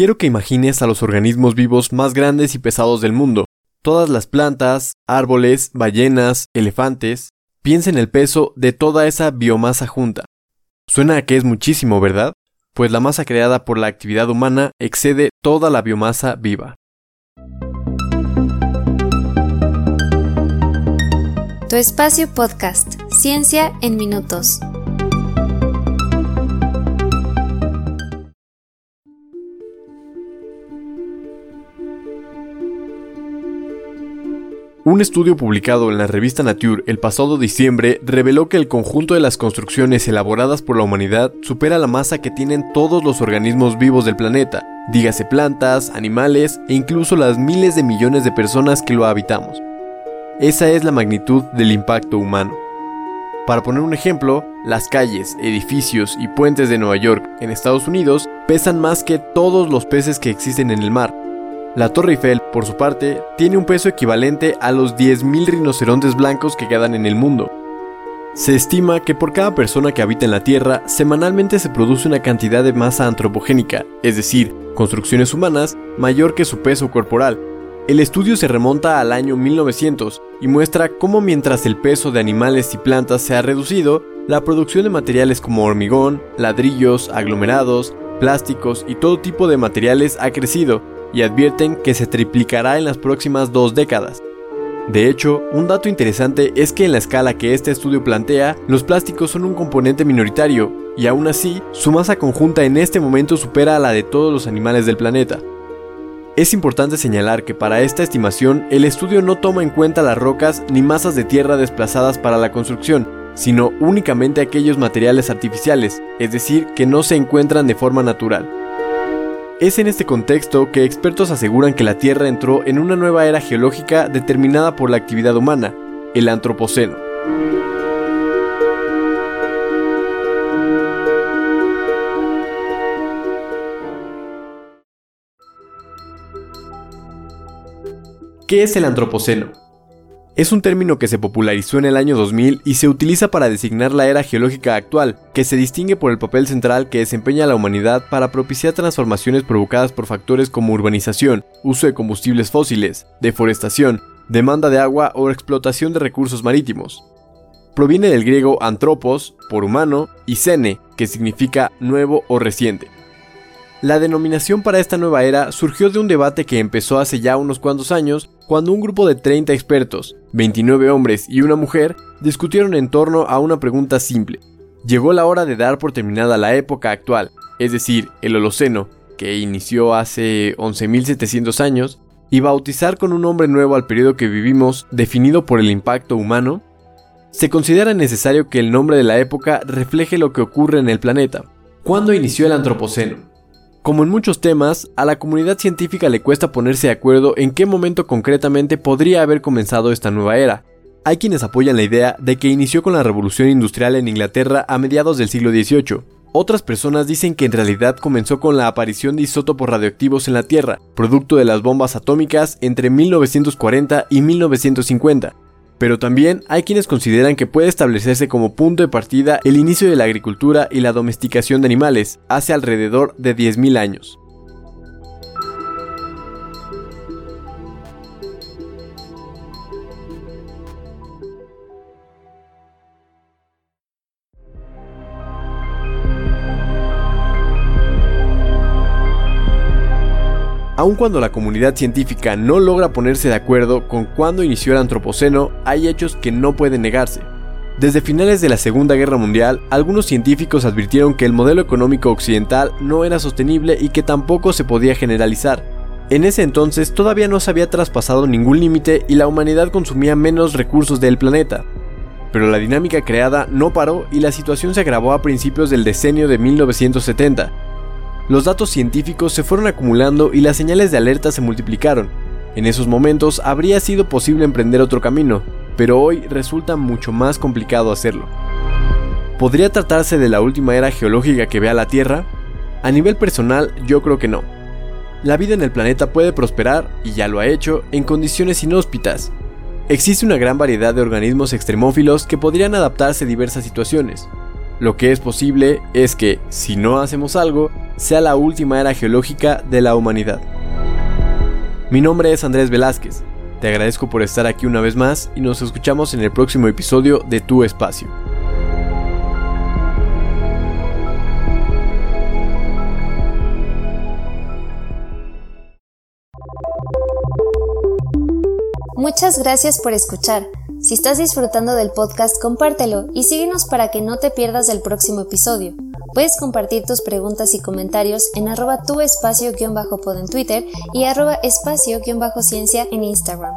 quiero que imagines a los organismos vivos más grandes y pesados del mundo. Todas las plantas, árboles, ballenas, elefantes. Piensa en el peso de toda esa biomasa junta. Suena a que es muchísimo, ¿verdad? Pues la masa creada por la actividad humana excede toda la biomasa viva. Tu espacio podcast, Ciencia en Minutos. Un estudio publicado en la revista Nature el pasado diciembre reveló que el conjunto de las construcciones elaboradas por la humanidad supera la masa que tienen todos los organismos vivos del planeta, dígase plantas, animales e incluso las miles de millones de personas que lo habitamos. Esa es la magnitud del impacto humano. Para poner un ejemplo, las calles, edificios y puentes de Nueva York en Estados Unidos pesan más que todos los peces que existen en el mar, la Torre Eiffel, por su parte, tiene un peso equivalente a los 10.000 rinocerontes blancos que quedan en el mundo. Se estima que por cada persona que habita en la Tierra, semanalmente se produce una cantidad de masa antropogénica, es decir, construcciones humanas, mayor que su peso corporal. El estudio se remonta al año 1900 y muestra cómo mientras el peso de animales y plantas se ha reducido, la producción de materiales como hormigón, ladrillos, aglomerados, plásticos y todo tipo de materiales ha crecido, y advierten que se triplicará en las próximas dos décadas. De hecho, un dato interesante es que en la escala que este estudio plantea, los plásticos son un componente minoritario, y aún así, su masa conjunta en este momento supera a la de todos los animales del planeta. Es importante señalar que para esta estimación, el estudio no toma en cuenta las rocas ni masas de tierra desplazadas para la construcción, sino únicamente aquellos materiales artificiales, es decir, que no se encuentran de forma natural. Es en este contexto que expertos aseguran que la Tierra entró en una nueva era geológica determinada por la actividad humana, el Antropoceno. ¿Qué es el Antropoceno? Es un término que se popularizó en el año 2000 y se utiliza para designar la era geológica actual, que se distingue por el papel central que desempeña la humanidad para propiciar transformaciones provocadas por factores como urbanización, uso de combustibles fósiles, deforestación, demanda de agua o explotación de recursos marítimos. Proviene del griego antropos, por humano, y sene, que significa nuevo o reciente. La denominación para esta nueva era surgió de un debate que empezó hace ya unos cuantos años, cuando un grupo de 30 expertos, 29 hombres y una mujer, discutieron en torno a una pregunta simple. Llegó la hora de dar por terminada la época actual, es decir, el Holoceno, que inició hace 11.700 años, y bautizar con un nombre nuevo al periodo que vivimos, definido por el impacto humano, se considera necesario que el nombre de la época refleje lo que ocurre en el planeta. ¿Cuándo inició el Antropoceno? Como en muchos temas, a la comunidad científica le cuesta ponerse de acuerdo en qué momento concretamente podría haber comenzado esta nueva era. Hay quienes apoyan la idea de que inició con la revolución industrial en Inglaterra a mediados del siglo XVIII. Otras personas dicen que en realidad comenzó con la aparición de isótopos radioactivos en la Tierra, producto de las bombas atómicas entre 1940 y 1950, pero también hay quienes consideran que puede establecerse como punto de partida el inicio de la agricultura y la domesticación de animales hace alrededor de 10.000 años. Aun cuando la comunidad científica no logra ponerse de acuerdo con cuándo inició el Antropoceno, hay hechos que no pueden negarse. Desde finales de la Segunda Guerra Mundial, algunos científicos advirtieron que el modelo económico occidental no era sostenible y que tampoco se podía generalizar. En ese entonces todavía no se había traspasado ningún límite y la humanidad consumía menos recursos del planeta. Pero la dinámica creada no paró y la situación se agravó a principios del decenio de 1970, los datos científicos se fueron acumulando y las señales de alerta se multiplicaron. En esos momentos habría sido posible emprender otro camino, pero hoy resulta mucho más complicado hacerlo. ¿Podría tratarse de la última era geológica que vea la Tierra? A nivel personal, yo creo que no. La vida en el planeta puede prosperar, y ya lo ha hecho, en condiciones inhóspitas. Existe una gran variedad de organismos extremófilos que podrían adaptarse a diversas situaciones. Lo que es posible es que, si no hacemos algo, sea la última era geológica de la humanidad. Mi nombre es Andrés Velázquez. Te agradezco por estar aquí una vez más y nos escuchamos en el próximo episodio de Tu Espacio. Muchas gracias por escuchar. Si estás disfrutando del podcast, compártelo y síguenos para que no te pierdas el próximo episodio. Puedes compartir tus preguntas y comentarios en arroba tu espacio-pod en Twitter y arroba espacio-ciencia en Instagram.